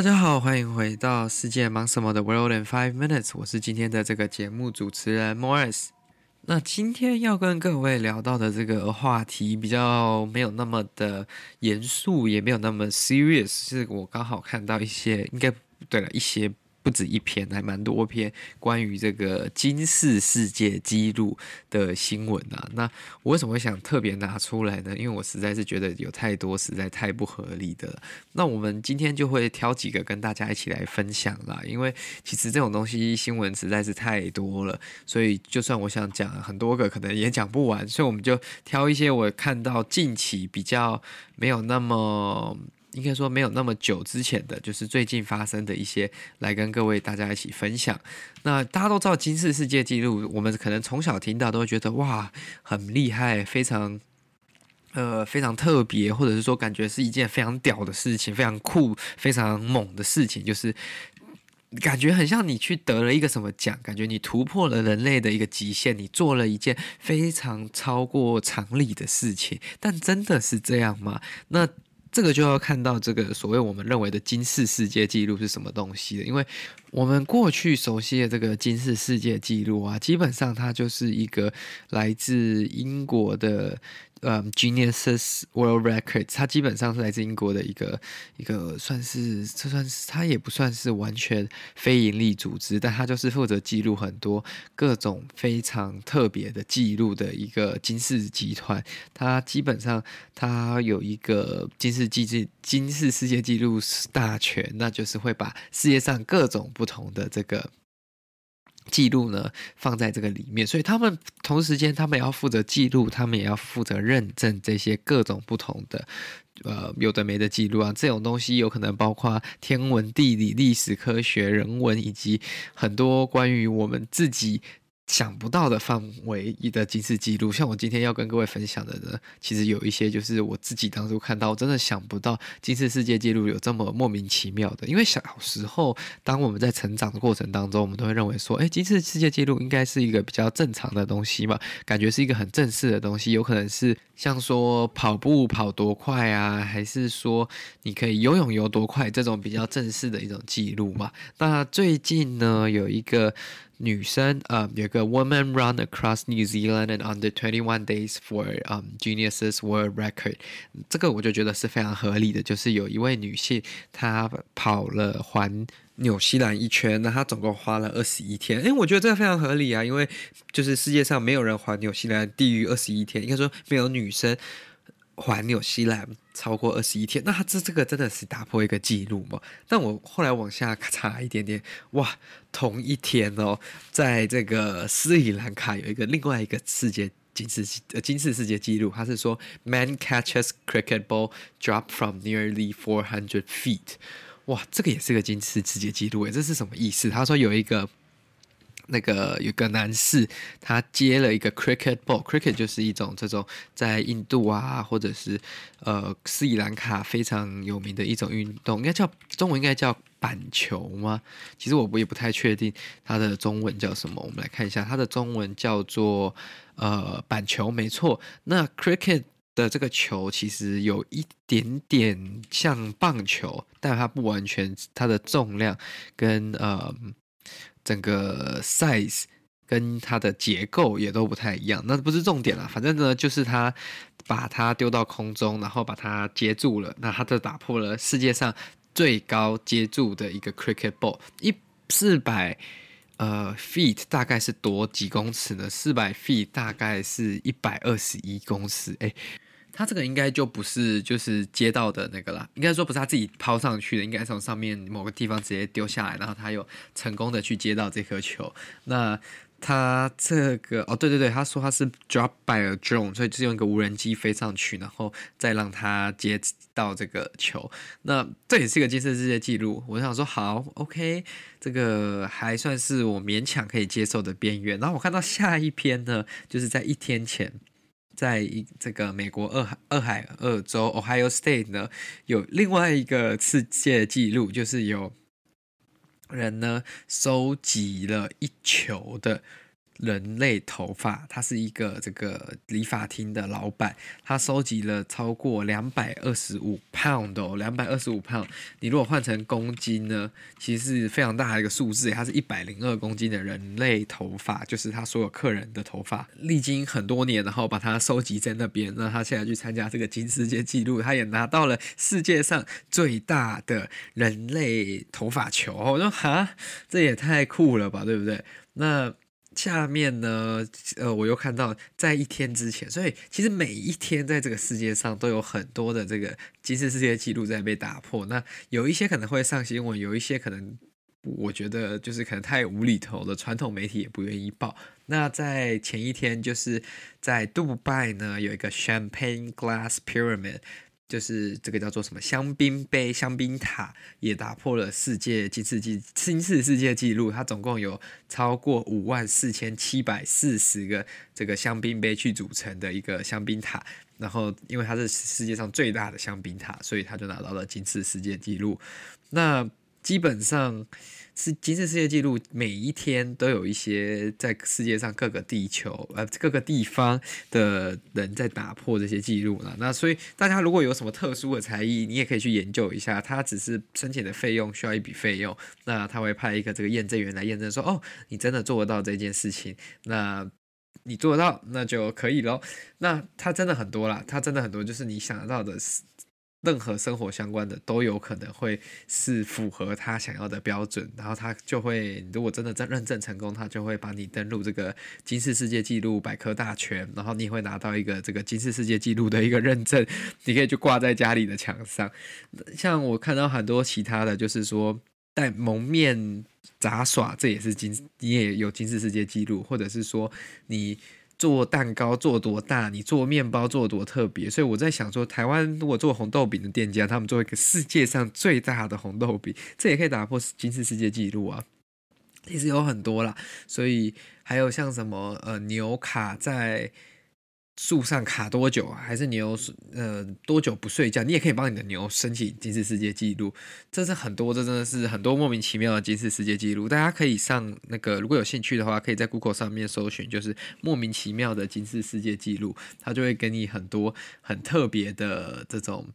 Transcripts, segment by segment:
大家好，欢迎回到世界忙什么的 World in Five Minutes，我是今天的这个节目主持人 Morris。那今天要跟各位聊到的这个话题比较没有那么的严肃，也没有那么 serious，是我刚好看到一些，应该对了一些。不止一篇，还蛮多篇关于这个金氏世界纪录的新闻啊。那我为什么会想特别拿出来呢？因为我实在是觉得有太多实在太不合理的。那我们今天就会挑几个跟大家一起来分享啦。因为其实这种东西新闻实在是太多了，所以就算我想讲很多个，可能也讲不完。所以我们就挑一些我看到近期比较没有那么。应该说没有那么久之前的，就是最近发生的一些，来跟各位大家一起分享。那大家都知道金氏世界纪录，我们可能从小听到都会觉得哇，很厉害，非常呃非常特别，或者是说感觉是一件非常屌的事情，非常酷、非常猛的事情，就是感觉很像你去得了一个什么奖，感觉你突破了人类的一个极限，你做了一件非常超过常理的事情。但真的是这样吗？那这个就要看到这个所谓我们认为的金氏世界纪录是什么东西了，因为我们过去熟悉的这个金氏世界纪录啊，基本上它就是一个来自英国的。嗯、um，Guinness World Records，它基本上是来自英国的一个一个，算是这算是它也不算是完全非盈利组织，但它就是负责记录很多各种非常特别的记录的一个金氏集团。它基本上它有一个金氏机制金氏世界纪录大全，那就是会把世界上各种不同的这个。记录呢，放在这个里面，所以他们同时间，他们也要负责记录，他们也要负责认证这些各种不同的，呃，有的没的记录啊。这种东西有可能包括天文、地理、历史、科学、人文，以及很多关于我们自己。想不到的范围一的金氏纪录，像我今天要跟各位分享的呢，其实有一些就是我自己当初看到，真的想不到金氏世界纪录有这么莫名其妙的。因为小时候，当我们在成长的过程当中，我们都会认为说，哎，金氏世界纪录应该是一个比较正常的东西嘛，感觉是一个很正式的东西，有可能是像说跑步跑多快啊，还是说你可以游泳游多快这种比较正式的一种记录嘛。那最近呢，有一个。女生，呃，有个 woman run across New Zealand and under twenty one days for um Guinness World Record，这个我就觉得是非常合理的，就是有一位女性她跑了环纽西兰一圈，那她总共花了二十一天，诶，我觉得这个非常合理啊，因为就是世界上没有人环纽西兰低于二十一天，应该说没有女生。环纽西兰超过二十一天，那他这这个真的是打破一个记录吗？但我后来往下查一点点，哇，同一天哦，在这个斯里兰卡有一个另外一个世界金世金世世界纪录，他是说 man catches cricket ball drop from nearly four hundred feet，哇，这个也是个金世世界纪录诶，这是什么意思？他说有一个。那个有个男士，他接了一个 cricket ball，cricket 就是一种这种在印度啊，或者是呃斯里兰卡非常有名的一种运动，应该叫中文应该叫板球吗？其实我不也不太确定它的中文叫什么。我们来看一下，它的中文叫做呃板球，没错。那 cricket 的这个球其实有一点点像棒球，但它不完全，它的重量跟呃。整个 size 跟它的结构也都不太一样，那不是重点了。反正呢，就是他把它丢到空中，然后把它接住了，那他就打破了世界上最高接住的一个 cricket ball，一四百呃 feet 大概是多几公尺呢？四百 feet 大概是一百二十一公尺，诶。他这个应该就不是就是接到的那个啦，应该说不是他自己抛上去的，应该从上面某个地方直接丢下来，然后他有成功的去接到这颗球。那他这个哦，对对对，他说他是 drop by a drone，所以就是用一个无人机飞上去，然后再让他接到这个球。那这也是个金色世界纪录。我想说好，OK，这个还算是我勉强可以接受的边缘。然后我看到下一篇呢，就是在一天前。在一这个美国俄亥俄亥俄州 Ohio State 呢，有另外一个世界纪录，就是有人呢收集了一球的。人类头发，他是一个这个理发厅的老板，他收集了超过两百二十五 pound 哦，两百二十五 pound。你如果换成公斤呢，其实是非常大的一个数字，它是一百零二公斤的人类头发，就是他所有客人的头发，历经很多年，然后把它收集在那边，那他现在去参加这个金世界纪录，他也拿到了世界上最大的人类头发球。我说哈，这也太酷了吧，对不对？那。下面呢，呃，我又看到在一天之前，所以其实每一天在这个世界上都有很多的这个吉尼斯世界纪录在被打破。那有一些可能会上新闻，有一些可能我觉得就是可能太无厘头的传统媒体也不愿意报。那在前一天，就是在杜拜呢，有一个 Champagne Glass Pyramid。就是这个叫做什么香槟杯、香槟塔，也打破了世界金次纪金次世界纪录。它总共有超过五万四千七百四十个这个香槟杯去组成的一个香槟塔。然后，因为它是世界上最大的香槟塔，所以它就拿到了金次世界纪录。那基本上。是金氏世界纪录，每一天都有一些在世界上各个地球呃各个地方的人在打破这些记录了。那所以大家如果有什么特殊的才艺，你也可以去研究一下。他只是申请的费用需要一笔费用，那他会派一个这个验证员来验证说，哦，你真的做得到这件事情，那你做得到，那就可以咯。那他真的很多啦，他真的很多，就是你想得到的是。任何生活相关的都有可能会是符合他想要的标准，然后他就会，如果真的在认证成功，他就会把你登录这个金氏世界纪录百科大全，然后你会拿到一个这个金氏世界纪录的一个认证，你可以去挂在家里的墙上。像我看到很多其他的就是说戴蒙面杂耍，这也是金，你也有金氏世界纪录，或者是说你。做蛋糕做多大，你做面包做多特别，所以我在想说，台湾如果做红豆饼的店家，他们做一个世界上最大的红豆饼，这也可以打破金氏世界纪录啊。其实有很多啦，所以还有像什么呃牛卡在。树上卡多久啊？还是牛呃多久不睡觉？你也可以帮你的牛申请金氏世界纪录。这是很多，这真的是很多莫名其妙的金氏世界纪录。大家可以上那个，如果有兴趣的话，可以在 Google 上面搜寻，就是莫名其妙的金氏世界纪录，它就会给你很多很特别的这种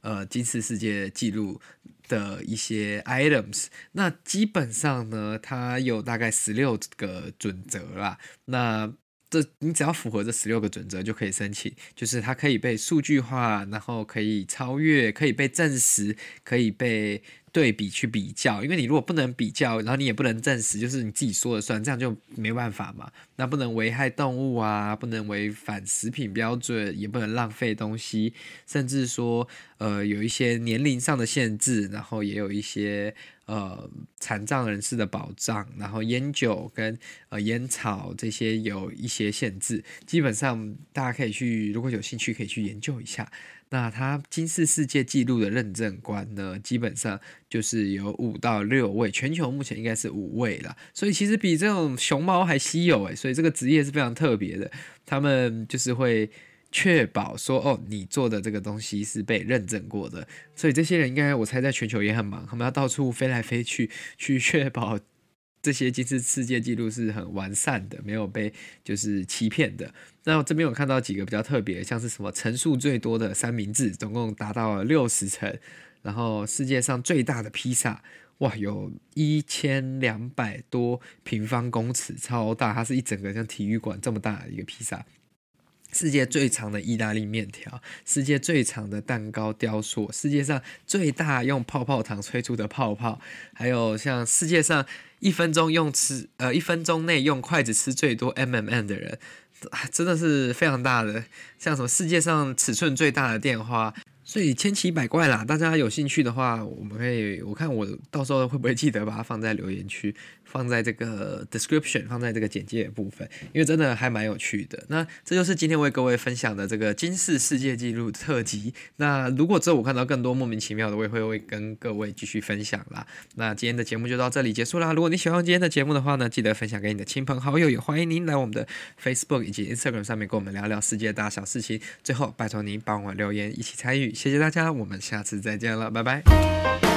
呃金氏世界纪录的一些 items。那基本上呢，它有大概十六个准则啦。那这你只要符合这十六个准则就可以申请，就是它可以被数据化，然后可以超越，可以被证实，可以被。对比去比较，因为你如果不能比较，然后你也不能证实，就是你自己说了算，这样就没办法嘛。那不能危害动物啊，不能违反食品标准，也不能浪费东西，甚至说呃有一些年龄上的限制，然后也有一些呃残障人士的保障，然后烟酒跟呃烟草这些有一些限制。基本上大家可以去，如果有兴趣可以去研究一下。那他金氏世界纪录的认证官呢，基本上就是有五到六位，全球目前应该是五位了，所以其实比这种熊猫还稀有诶，所以这个职业是非常特别的。他们就是会确保说，哦，你做的这个东西是被认证过的，所以这些人应该我猜在全球也很忙，他们要到处飞来飞去，去确保。这些金氏世界纪录是很完善的，没有被就是欺骗的。那我这边有看到几个比较特别，像是什么层数最多的三明治，总共达到了六十层。然后世界上最大的披萨，哇，有一千两百多平方公尺，超大，它是一整个像体育馆这么大的一个披萨。世界最长的意大利面条，世界最长的蛋糕雕塑，世界上最大用泡泡糖吹出的泡泡，还有像世界上一分钟用吃呃一分钟内用筷子吃最多 M M M 的人，真的是非常大的，像什么世界上尺寸最大的电话。所以千奇百怪啦，大家有兴趣的话，我们可以我看我到时候会不会记得把它放在留言区，放在这个 description，放在这个简介的部分，因为真的还蛮有趣的。那这就是今天为各位分享的这个金氏世界纪录特辑。那如果之后我看到更多莫名其妙的，我也会会跟各位继续分享啦。那今天的节目就到这里结束啦。如果你喜欢今天的节目的话呢，记得分享给你的亲朋好友，也欢迎您来我们的 Facebook 以及 Instagram 上面跟我们聊聊世界大小事情。最后拜托您帮我留言，一起参与。谢谢大家，我们下次再见了，拜拜。